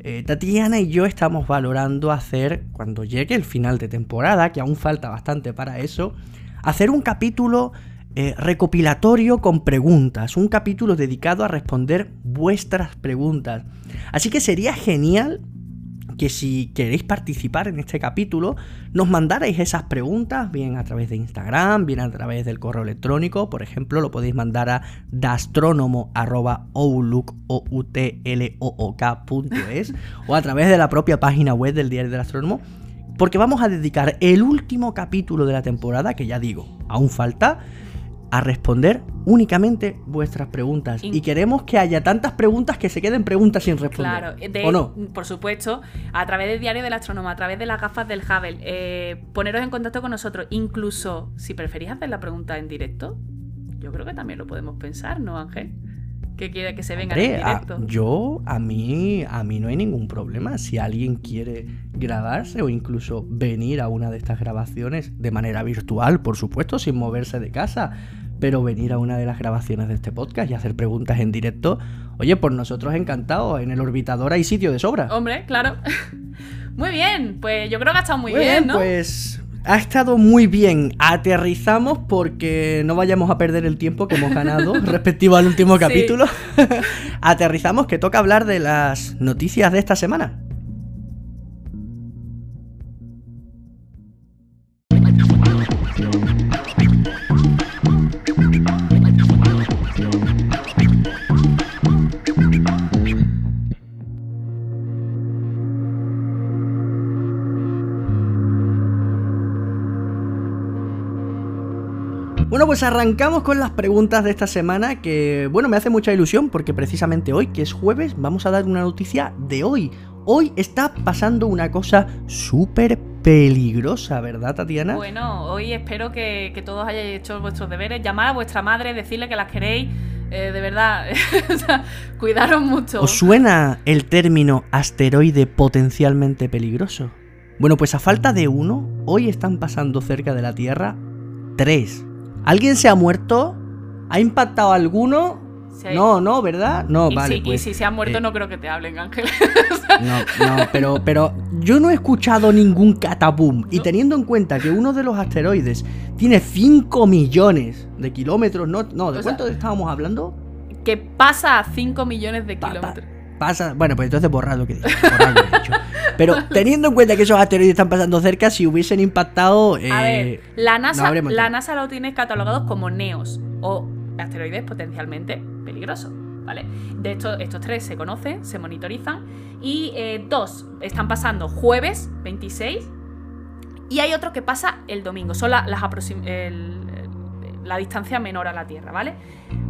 Speaker 1: Eh, Tatiana y yo estamos valorando hacer, cuando llegue el final de temporada, que aún falta bastante para eso, hacer un capítulo eh, recopilatorio con preguntas, un capítulo dedicado a responder vuestras preguntas. Así que sería genial que si queréis participar en este capítulo, nos mandarais esas preguntas, bien a través de Instagram, bien a través del correo electrónico, por ejemplo, lo podéis mandar a dastronomo.outlook.es o a través de la propia página web del Diario del Astrónomo, porque vamos a dedicar el último capítulo de la temporada, que ya digo, aún falta, a responder únicamente vuestras preguntas. Y queremos que haya tantas preguntas que se queden preguntas sin responder. Claro, ¿o no?
Speaker 2: por supuesto, a través del diario del astrónomo, a través de las gafas del Hubble, eh, poneros en contacto con nosotros. Incluso si preferís hacer la pregunta en directo, yo creo que también lo podemos pensar, ¿no, Ángel? que quiere que se venga en directo.
Speaker 1: yo, a mí, a mí no hay ningún problema. Si alguien quiere grabarse o incluso venir a una de estas grabaciones de manera virtual, por supuesto, sin moverse de casa, pero venir a una de las grabaciones de este podcast y hacer preguntas en directo, oye, por nosotros encantados, en el orbitador hay sitio de sobra.
Speaker 2: Hombre, claro. Muy bien, pues yo creo que ha estado muy, bien, ¿no?
Speaker 1: Pues ha estado muy bien. Aterrizamos porque no vayamos a perder el tiempo que hemos ganado respectivo al último capítulo. Aterrizamos que toca hablar de las noticias de esta semana. Bueno, pues arrancamos con las preguntas de esta semana que, bueno, me hace mucha ilusión porque precisamente hoy, que es jueves, vamos a dar una noticia de hoy. Hoy está pasando una cosa súper peligrosa, ¿verdad, Tatiana?
Speaker 2: Bueno, hoy espero que, todos hayáis hecho vuestros deberes, llamar a vuestra madre, decirle que las queréis, eh, de verdad, cuidaros mucho.
Speaker 1: ¿Os suena el término asteroide potencialmente peligroso? Bueno, pues a falta de uno, hoy están pasando cerca de la Tierra tres. ¿Alguien se ha muerto? ¿Ha impactado alguno? No, no, ¿verdad? No, vale.
Speaker 2: Si,
Speaker 1: pues,
Speaker 2: y si se ha muerto, eh, no creo que te hablen, Ángel.
Speaker 1: no, no, pero, pero yo no he escuchado ningún cataboom. Y teniendo en cuenta que uno de los asteroides tiene 5 millones de kilómetros, no, no ¿de cuánto estábamos hablando?
Speaker 2: Que pasa a 5 millones de kilómetros.
Speaker 1: Pasa, bueno, pues entonces borrar lo que he dicho. Pero teniendo en cuenta que esos asteroides están pasando cerca, si hubiesen impactado.
Speaker 2: a ver, eh, la NASA, la NASA lo tiene catalogados como NEOS o asteroides potencialmente peligrosos. ¿Vale? De hecho, estos tres se conocen, se monitorizan. Y eh, dos están pasando jueves 26. Y hay otro que pasa el domingo. Son las la distancia menor a la Tierra, ¿vale?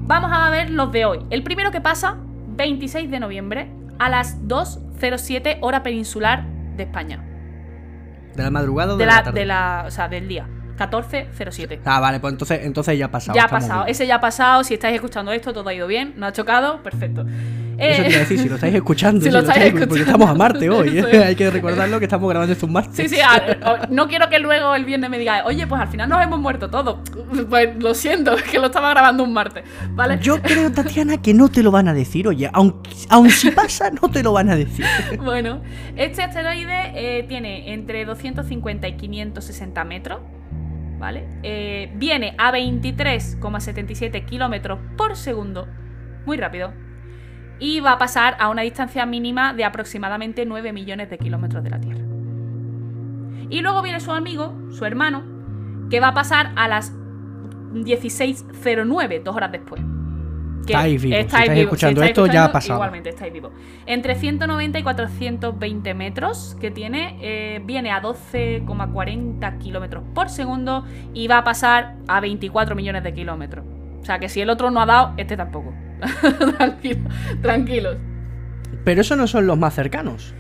Speaker 2: Vamos a ver los de hoy. El primero que pasa, 26 de noviembre, a las 2.07 hora peninsular de España.
Speaker 1: ¿De la madrugada o
Speaker 2: de,
Speaker 1: la, tarde?
Speaker 2: De la, o sea, del día. 1407.
Speaker 1: Ah, vale, pues entonces, entonces ya ha pasado.
Speaker 2: Ya ha pasado, ese ya ha pasado. Si estáis escuchando esto, todo ha ido bien, no ha chocado, perfecto.
Speaker 1: Eso te iba a decir, si lo estáis escuchando, si, lo, estáis, escuchando. porque estamos a Marte hoy. ¿eh? Hay que recordarlo que estamos grabando esto un martes.
Speaker 2: Sí, sí, no quiero que luego el viernes me diga, oye, pues al final nos hemos muerto todos. Pues lo siento, que lo estaba grabando un martes, ¿vale?
Speaker 1: Yo creo, Tatiana, que no te lo van a decir, oye, aunque, aun si pasa, no te lo van a decir.
Speaker 2: Bueno, este asteroide eh, tiene entre 250 y 560 metros eh, viene a 23,77 kilómetros por segundo, muy rápido, y va a pasar a una distancia mínima de aproximadamente 9 millones de kilómetros de la Tierra. Y luego viene su amigo, su hermano, que va a pasar a las 16.09, dos horas después
Speaker 1: estáis vivos. Estáis, escuchando esto, ya ha pasado.
Speaker 2: Igualmente, estáis vivos. Entre 190 y 420 metros que tiene, eh, viene a 12,40 kilómetros por segundo y va a pasar a 24 millones de kilómetros. O sea que si el otro no ha dado, este tampoco. tranquilos.
Speaker 1: Pero esos no son los más cercanos.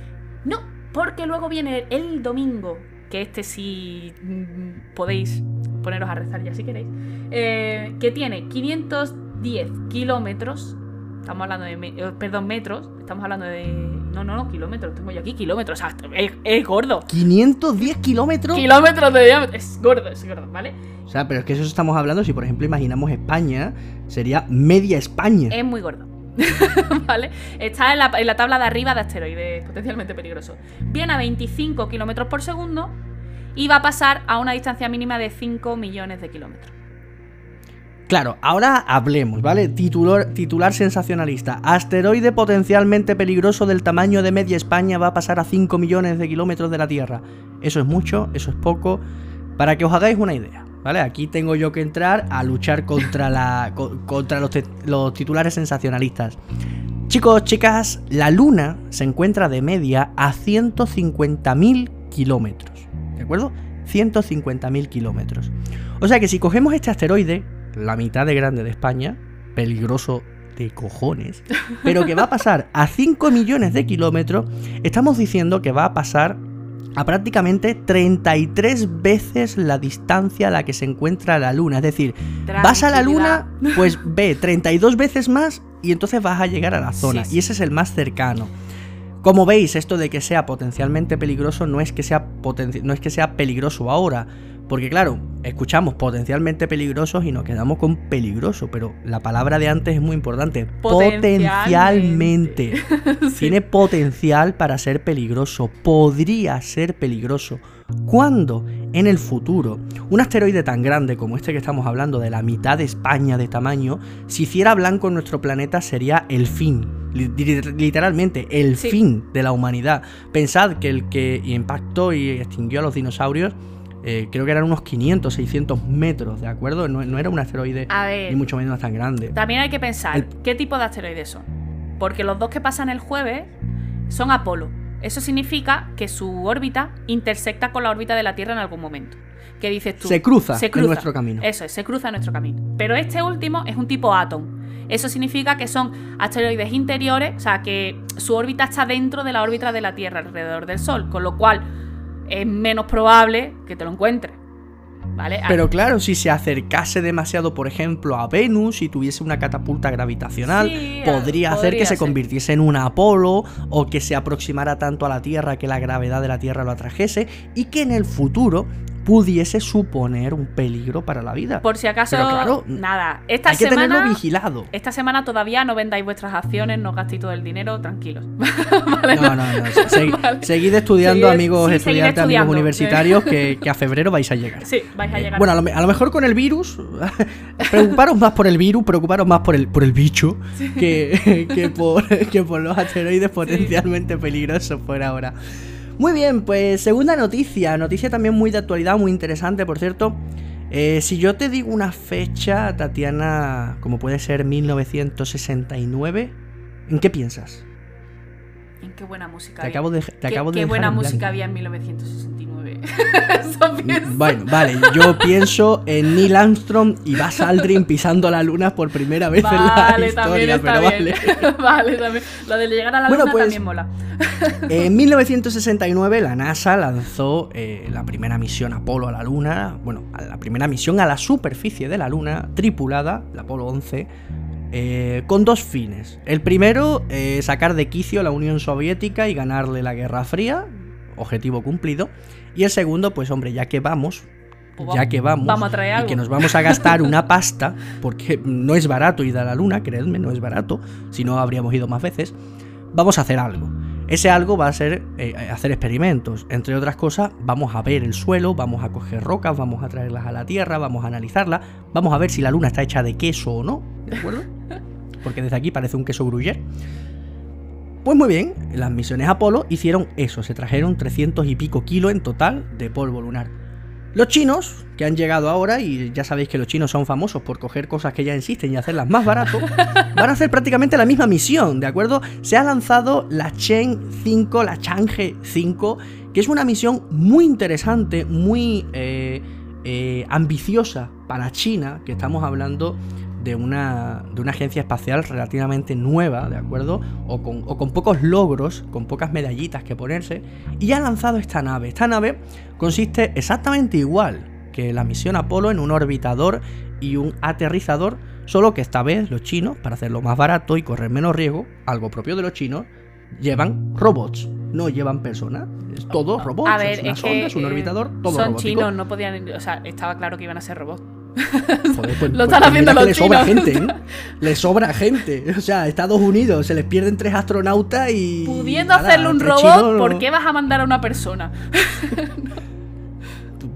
Speaker 2: No, porque luego viene el domingo, que este sí mm, podéis poneros a rezar ya si queréis, eh, que tiene 500 10 kilómetros, estamos hablando de, eh, perdón, metros, estamos hablando de, no, no, no, kilómetros, tengo yo aquí kilómetros, o sea, es, gordo.
Speaker 1: 510 kilómetros.
Speaker 2: Kilómetros de diámetro, es gordo, es gordo, ¿vale?
Speaker 1: O sea, pero es que eso estamos hablando, si por ejemplo imaginamos España, sería media España.
Speaker 2: Es muy gordo. ¿Vale? Está en la, en la, tabla de arriba de asteroides potencialmente peligrosos. Viene a 25 kilómetros por segundo y va a pasar a una distancia mínima de 5 millones de kilómetros.
Speaker 1: Claro, ahora hablemos, ¿vale? Titular, titular sensacionalista. Asteroide potencialmente peligroso del tamaño de media España va a pasar a 5 millones de kilómetros de la Tierra. Eso es mucho, eso es poco. Para que os hagáis una idea, ¿vale? Aquí tengo yo que entrar a luchar contra, la, contra los, los titulares sensacionalistas. Chicos, chicas, la Luna se encuentra de media a 150.000 kilómetros. ¿De acuerdo? 150.000 kilómetros. O sea que si cogemos este asteroide, la mitad de grande de España, peligroso de cojones, pero que va a pasar a 5 millones de kilómetros, estamos diciendo que va a pasar a prácticamente 33 veces la distancia a la que se encuentra la Luna. Es decir, vas a la Luna, pues ve 32 veces más y entonces vas a llegar a la zona. Y ese es el más cercano. Como veis, esto de que sea potencialmente peligroso no es que sea, no es que sea peligroso ahora, porque claro, escuchamos potencialmente peligrosos y nos quedamos con peligroso, pero la palabra de antes es muy importante. Potencialmente. Tiene potencial para ser peligroso. Podría ser peligroso. ¿Cuándo? En el futuro. Un asteroide tan grande como este que estamos hablando, de la mitad de España de tamaño, si hiciera blanco en nuestro planeta sería el fin. Literalmente, el fin de la humanidad. Pensad que el que impactó y extinguió a los dinosaurios eh, creo que eran unos 500, 600 metros, ¿de acuerdo? No, era un asteroide ni mucho menos tan grande.
Speaker 2: También hay que pensar, ¿qué tipo de asteroides son? Porque los dos que pasan el jueves son Apolo. Eso significa que su órbita intersecta con la órbita de la Tierra en algún momento. ¿Qué dices tú?
Speaker 1: Se cruza, en nuestro camino.
Speaker 2: Eso es, se cruza en nuestro camino. Pero este último es un tipo Atom. Eso significa que son asteroides interiores, o sea, que su órbita está dentro de la órbita de la Tierra alrededor del Sol, con lo cual es menos probable que te lo encuentres. ¿Vale?
Speaker 1: Pero claro, si se acercase demasiado, por ejemplo, a Venus y tuviese una catapulta gravitacional,
Speaker 2: Sí,
Speaker 1: podría hacer
Speaker 2: podría
Speaker 1: que se convirtiese en un Apolo o que se aproximara tanto a la Tierra que la gravedad de la Tierra lo atrajese y que en el futuro pudiese suponer un peligro para la vida.
Speaker 2: Por si acaso,
Speaker 1: Pero claro,
Speaker 2: nada. Esta
Speaker 1: Hay que
Speaker 2: semana.
Speaker 1: tenerlo vigilado.
Speaker 2: Esta semana todavía no vendáis vuestras acciones, no gastéis todo el dinero, tranquilos.
Speaker 1: No, no, no. se-
Speaker 2: Vale.
Speaker 1: Seguid estudiando,
Speaker 2: Seguid-
Speaker 1: amigos
Speaker 2: sí,
Speaker 1: estudiantes, amigos universitarios, que, que a febrero vais a llegar.
Speaker 2: Sí, vais a
Speaker 1: Eh,
Speaker 2: llegar.
Speaker 1: Bueno, a lo, me- a lo mejor con el virus, preocuparos más por el virus, preocuparos más por el, por el bicho que, que, por, que por los asteroides potencialmente peligrosos por ahora. Muy bien, pues segunda noticia, noticia también muy de actualidad, muy interesante, por cierto. Eh, si yo te digo una fecha, Tatiana, como puede ser 1969, ¿en qué piensas?
Speaker 2: En qué buena música.
Speaker 1: Te
Speaker 2: había.
Speaker 1: acabo de, te
Speaker 2: Qué-
Speaker 1: acabo de
Speaker 2: qué buena
Speaker 1: en
Speaker 2: música había en 1969. Eso pienso.
Speaker 1: Bueno, vale, yo pienso en Neil Armstrong y Buzz Aldrin pisando la luna por primera vez en la historia, pero
Speaker 2: bien.
Speaker 1: vale.
Speaker 2: vale, también. Lo de llegar a la
Speaker 1: Bueno,
Speaker 2: luna
Speaker 1: pues-
Speaker 2: también mola.
Speaker 1: En 1969 la NASA lanzó eh, la primera misión Apolo a la Luna, bueno, la primera misión a la superficie de la Luna, tripulada, la Apolo 11, eh, con dos fines. El primero, eh, sacar de quicio a la Unión Soviética y ganarle la Guerra Fría, objetivo cumplido. Y el segundo, pues hombre, ya que vamos,
Speaker 2: Pues
Speaker 1: ya que vamos,
Speaker 2: vamos a traer
Speaker 1: y que nos vamos a gastar una pasta, porque no es barato ir a la Luna, creedme, no es barato, si no habríamos ido más veces, vamos a hacer algo. Ese algo va a ser eh, hacer experimentos. Entre otras cosas, vamos a ver el suelo, vamos a coger rocas, vamos a traerlas a la Tierra, vamos a analizarlas, vamos a ver si la Luna está hecha de queso o no, ¿de acuerdo? Porque desde aquí parece un queso gruyère. Pues muy bien, las misiones Apolo hicieron eso, se trajeron 300 y pico kilos en total de polvo lunar. Los chinos, que han llegado ahora, y ya sabéis que los chinos son famosos por coger cosas que ya existen y hacerlas más barato, van a hacer prácticamente la misma misión, ¿de acuerdo? Se ha lanzado la Chen 5, la Chang'e 5, que es una misión muy interesante, muy eh, eh, ambiciosa para China, que estamos hablando de una, de una agencia espacial relativamente nueva, ¿de acuerdo? O con, o con pocos logros, con pocas medallitas que ponerse, y ha lanzado esta nave. Esta nave consiste exactamente igual que la misión Apolo en un orbitador y un aterrizador, solo que esta vez los chinos, para hacerlo más barato y correr menos riesgo, algo propio de los chinos, llevan robots, no llevan personas. Es todo robots,
Speaker 2: a ver,
Speaker 1: es una
Speaker 2: es
Speaker 1: sonda,
Speaker 2: que
Speaker 1: es un orbitador, todo
Speaker 2: son
Speaker 1: robótico.
Speaker 2: chinos, no podían. O sea, estaba claro que iban a ser robots.
Speaker 1: Joder, pues-
Speaker 2: Lo
Speaker 1: pues
Speaker 2: están haciendo
Speaker 1: mira que
Speaker 2: los
Speaker 1: le sobra gente, ¿eh? Le sobra gente. O sea, Estados Unidos se les pierden tres astronautas y.
Speaker 2: Pudiendo
Speaker 1: nada,
Speaker 2: hacerle un robot,
Speaker 1: chinos,
Speaker 2: ¿por qué vas a mandar a una persona?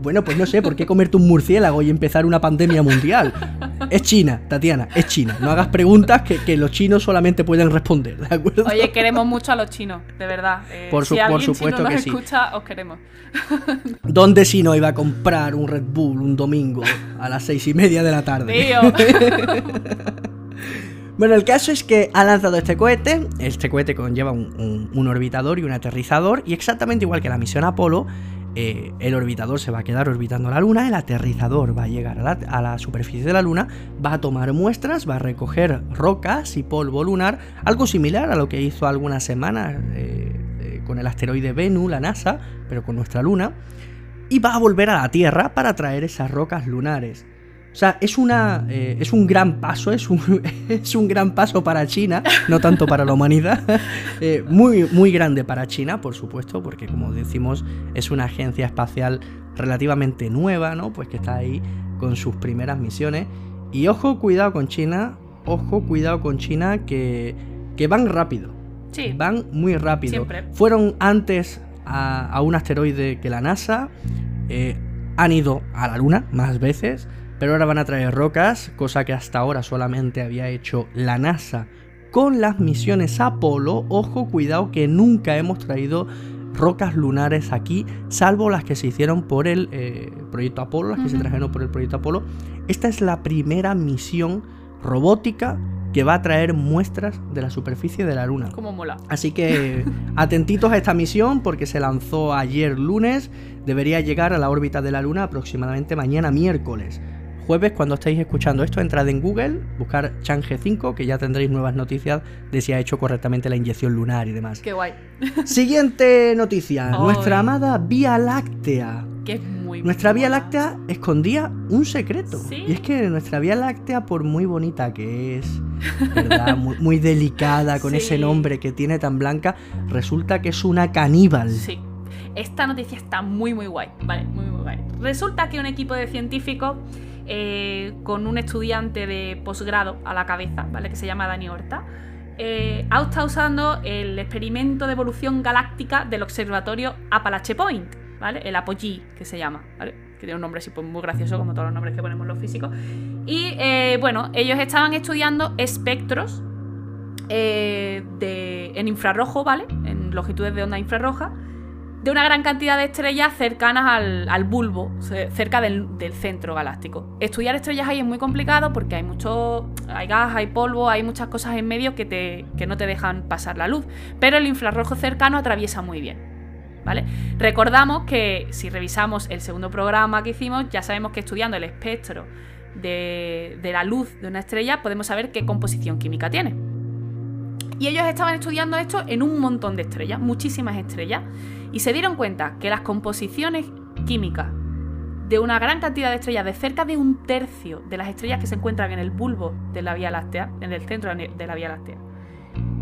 Speaker 1: Bueno, pues no sé, ¿por qué comerte un murciélago y empezar una pandemia mundial? Es China, Tatiana, es China. No hagas preguntas que, que los chinos solamente pueden responder, ¿de acuerdo?
Speaker 2: Oye, queremos mucho a los chinos, de verdad. Eh,
Speaker 1: Por su-
Speaker 2: si
Speaker 1: por supuesto
Speaker 2: chino
Speaker 1: que
Speaker 2: nos
Speaker 1: sí.
Speaker 2: escucha, os queremos.
Speaker 1: ¿Dónde si no iba a comprar un Red Bull un domingo a las seis y media de la tarde?
Speaker 2: Tío.
Speaker 1: Bueno, el caso es que ha lanzado este cohete. Este cohete conlleva un, un- un orbitador y un aterrizador. Y exactamente igual que la misión Apolo, eh, el orbitador se va a quedar orbitando la Luna. El aterrizador va a llegar a la, superficie de la Luna. Va a tomar muestras, va a recoger rocas y polvo lunar. Algo similar a lo que hizo algunas semanas eh, eh, con el asteroide Venus, la NASA, pero con nuestra Luna. Y va a volver a la Tierra para traer esas rocas lunares. O sea, es, una, eh, es un gran paso, es un, es un gran paso para China, no tanto para la humanidad. Eh, muy, muy grande para China, por supuesto, porque como decimos, es una agencia espacial relativamente nueva, ¿no? Pues que está ahí con sus primeras misiones. Y ojo, cuidado con China, ojo, cuidado con China, que, que van rápido.
Speaker 2: Sí.
Speaker 1: Van muy rápido.
Speaker 2: Siempre.
Speaker 1: Fueron antes a, a un asteroide que la NASA. eh, han ido a la Luna más veces. Pero ahora van a traer rocas, cosa que hasta ahora solamente había hecho la NASA con las misiones Apolo. Ojo, cuidado que nunca hemos traído rocas lunares aquí, salvo las que se hicieron por el eh, proyecto Apolo, las que se trajeron por el proyecto Apolo. Esta es la primera misión robótica que va a traer muestras de la superficie de la Luna.
Speaker 2: Como mola.
Speaker 1: Así que atentitos a esta misión porque se lanzó ayer lunes, debería llegar a la órbita de la Luna aproximadamente mañana miércoles. Jueves, cuando estéis escuchando esto, entrad en Google, buscar Chang'e 5, que ya tendréis nuevas noticias de si ha hecho correctamente la inyección lunar y demás.
Speaker 2: Qué guay.
Speaker 1: Siguiente noticia, nuestra amada Vía Láctea.
Speaker 2: Que es muy
Speaker 1: Nuestra Vía. Láctea escondía un secreto.
Speaker 2: Sí.
Speaker 1: Y es que nuestra Vía Láctea, por muy bonita que es, ¿verdad? muy, muy delicada, con
Speaker 2: Sí.
Speaker 1: ese nombre que tiene tan blanca, resulta que es una caníbal.
Speaker 2: Sí. Esta noticia está muy, muy guay. Vale, muy, muy guay. Resulta que un equipo de científicos eh, con un estudiante de posgrado a la cabeza, ¿vale? Que se llama Dani Horta. eh, ha estado usando el experimento de evolución galáctica del observatorio Appalache Point, ¿vale? El Apogee, que se llama, ¿vale? Que tiene un nombre así pues, muy gracioso, como todos los nombres que ponemos los físicos. Y eh, bueno, ellos estaban estudiando espectros eh, en infrarrojo, ¿vale? En longitudes de onda infrarroja, de una gran cantidad de estrellas cercanas al, bulbo, ce- cerca del, del centro galáctico. Estudiar estrellas ahí es muy complicado porque hay mucho. hay gas, hay polvo, hay muchas cosas en medio que, te, que no te dejan pasar la luz. Pero el infrarrojo cercano atraviesa muy bien. ¿Vale? Recordamos que si revisamos el segundo programa que hicimos, ya sabemos que estudiando el espectro de, de la luz de una estrella podemos saber qué composición química tiene. Y ellos estaban estudiando esto en un montón de estrellas, muchísimas estrellas, y se dieron cuenta que las composiciones químicas de una gran cantidad de estrellas, de cerca de un tercio de las estrellas que se encuentran en el bulbo de la Vía Láctea, en el centro de la Vía Láctea,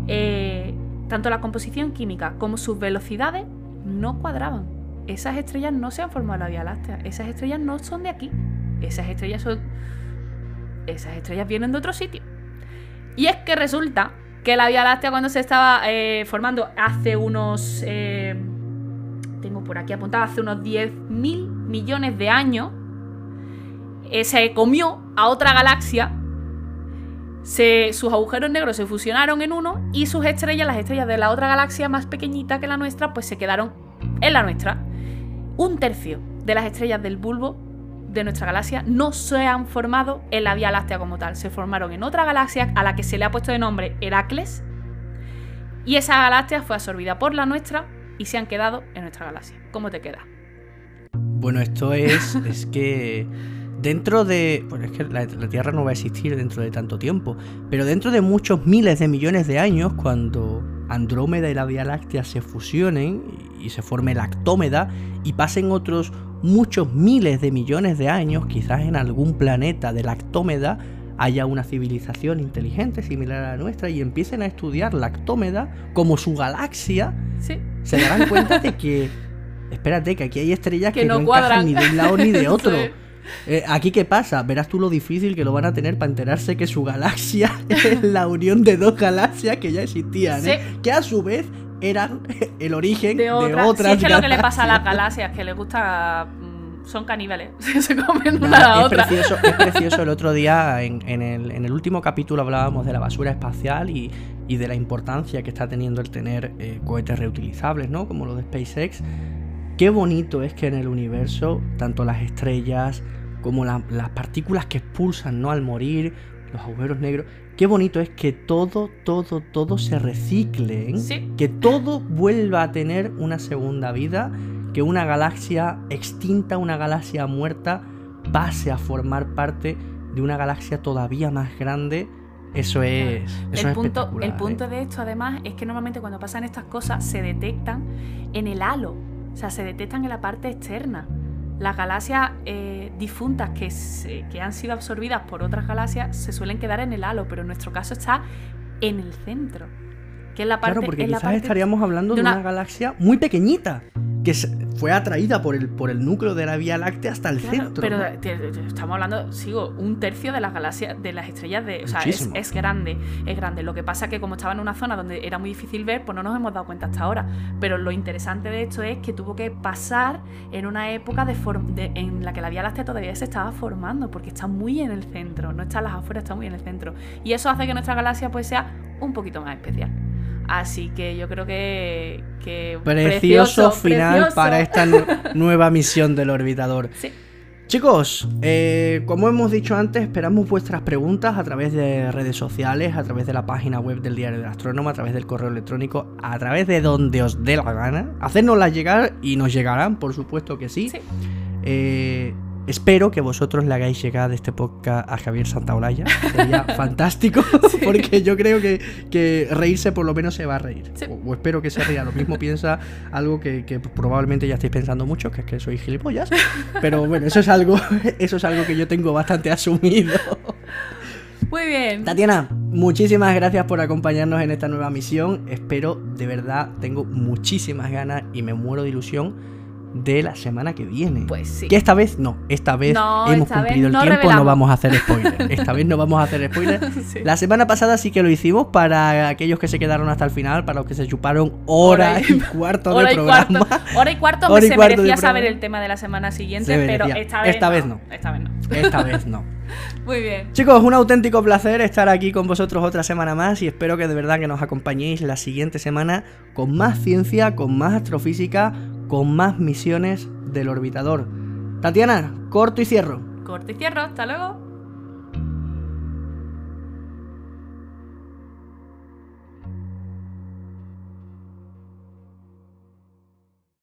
Speaker 2: eh, tanto la composición química como sus velocidades no cuadraban. Esas estrellas no se han formado en la Vía Láctea, esas estrellas no son de aquí, esas estrellas son... Esas estrellas vienen de otro sitio. Y es que resulta que la Vía Láctea cuando se estaba eh, formando hace unos... eh, tengo por aquí apuntado, hace unos 10.000 millones de años, eh, se comió a otra galaxia, se- sus agujeros negros se fusionaron en uno y sus estrellas, las estrellas de la otra galaxia más pequeñita que la nuestra, pues se quedaron en la nuestra. Un tercio de las estrellas del bulbo de nuestra galaxia no se han formado en la Vía Láctea como tal, se formaron en otra galaxia a la que se le ha puesto de nombre Heracles y esa galaxia fue absorbida por la nuestra y se han quedado en nuestra galaxia. ¿Cómo te queda?
Speaker 1: Bueno, esto es, es que dentro de... Bueno, es que la, la Tierra no va a existir dentro de tanto tiempo, pero dentro de muchos miles de millones de años, cuando Andrómeda y la Vía Láctea se fusionen y se forme la Actómeda y pasen otros muchos miles de millones de años, quizás en algún planeta de la Actómeda haya una civilización inteligente similar a la nuestra y empiecen a estudiar la Actómeda como su galaxia,
Speaker 2: Sí.
Speaker 1: se darán cuenta de que, espérate, que aquí hay estrellas
Speaker 2: Que
Speaker 1: que,
Speaker 2: no
Speaker 1: no, encajan
Speaker 2: cuadran.
Speaker 1: ni de un lado ni de otro.
Speaker 2: Sí.
Speaker 1: Eh, aquí qué pasa, verás tú lo difícil que lo van a tener para enterarse que su galaxia es la unión de dos galaxias que ya existían, ¿eh? que a su vez eran el origen de,
Speaker 2: De, otra.
Speaker 1: otras
Speaker 2: Sí, es que lo que le pasa a las
Speaker 1: galaxias.
Speaker 2: que les gusta. mm, son caníbales. se comen
Speaker 1: Nada,
Speaker 2: una a la
Speaker 1: es,
Speaker 2: otra.
Speaker 1: precioso, es precioso. El otro día, en, en el, en el último capítulo, hablábamos de la basura espacial y, y de la importancia que está teniendo el tener eh, cohetes reutilizables, ¿no? Como los de SpaceX. Qué bonito es que en el universo, tanto las estrellas como la- las partículas que expulsan, ¿no? Al morir, los agujeros negros. Qué bonito es que todo, todo, todo se recicle.
Speaker 2: Sí.
Speaker 1: que todo vuelva a tener una segunda vida, que una galaxia extinta, una galaxia muerta, pase a formar parte de una galaxia todavía más grande. Eso es, eso
Speaker 2: el,
Speaker 1: es
Speaker 2: punto, el punto
Speaker 1: ¿eh?
Speaker 2: de esto, además, es que normalmente cuando pasan estas cosas se detectan en el halo. O sea, se detectan en la parte externa. Las galaxias eh, difuntas que, se- que han sido absorbidas por otras galaxias se suelen quedar en el halo, pero en nuestro caso está en el centro. Que es la parte.
Speaker 1: Claro, porque
Speaker 2: es la
Speaker 1: quizás
Speaker 2: parte-
Speaker 1: estaríamos hablando de una...
Speaker 2: una-
Speaker 1: galaxia muy pequeñita, que fue atraída por el, por el núcleo de la Vía Láctea hasta el
Speaker 2: Claro,
Speaker 1: centro.
Speaker 2: pero
Speaker 1: ¿no?
Speaker 2: te- te- estamos hablando, sigo, un tercio de las galaxias, de las estrellas de. O sea, es, grande, es grande. Lo que pasa es que como estaba en una zona donde era muy difícil ver, pues no nos hemos dado cuenta hasta ahora. Pero lo interesante de esto es que tuvo que pasar en una época de form- de- en la que la Vía Láctea todavía se estaba formando, porque está muy en el centro, no está a las afueras, está muy en el centro. Y eso hace que nuestra galaxia pues sea un poquito más especial. Así que yo creo que. que
Speaker 1: Precioso, final
Speaker 2: precioso.
Speaker 1: para esta nu- nueva misión del orbitador.
Speaker 2: Sí.
Speaker 1: Chicos, eh, como hemos dicho antes, esperamos vuestras preguntas a través de redes sociales, a través de la página web del Diario del Astrónomo, a través del correo electrónico, a través de donde os dé la gana. Hacednoslas llegar y nos llegarán, por supuesto que sí.
Speaker 2: Sí.
Speaker 1: Eh, Espero que vosotros le hagáis llegar este podcast a Javier Santaolalla. Sería fantástico, porque yo creo que, reírse por lo menos se va a reír. O, espero que se ría. Lo mismo piensa algo que, probablemente ya estáis pensando mucho, que es que soy gilipollas. Pero bueno, eso es algo, eso es algo que yo tengo bastante asumido.
Speaker 2: Muy bien.
Speaker 1: Tatiana, muchísimas gracias por acompañarnos en esta nueva misión. Espero, de verdad, tengo muchísimas ganas y me muero de ilusión de la semana que viene.
Speaker 2: Pues sí.
Speaker 1: Que esta vez no, esta vez hemos cumplido el tiempo, no vamos a hacer spoiler. Esta vez no vamos a hacer spoiler. La semana pasada sí que lo hicimos para aquellos que se quedaron hasta el final, para los que se chuparon hora, y, cuarto de programa.
Speaker 2: Hora y cuarto, hora y se merecía saber el tema de la semana siguiente, pero esta vez,
Speaker 1: esta vez no.
Speaker 2: Esta vez no.
Speaker 1: Esta vez no.
Speaker 2: Muy bien.
Speaker 1: Chicos, un auténtico placer estar aquí con vosotros otra semana más y espero que de verdad que nos acompañéis la siguiente semana con más ciencia, con más astrofísica, con más misiones del orbitador. Tatiana, corto y cierro.
Speaker 2: Corto y cierro, hasta luego.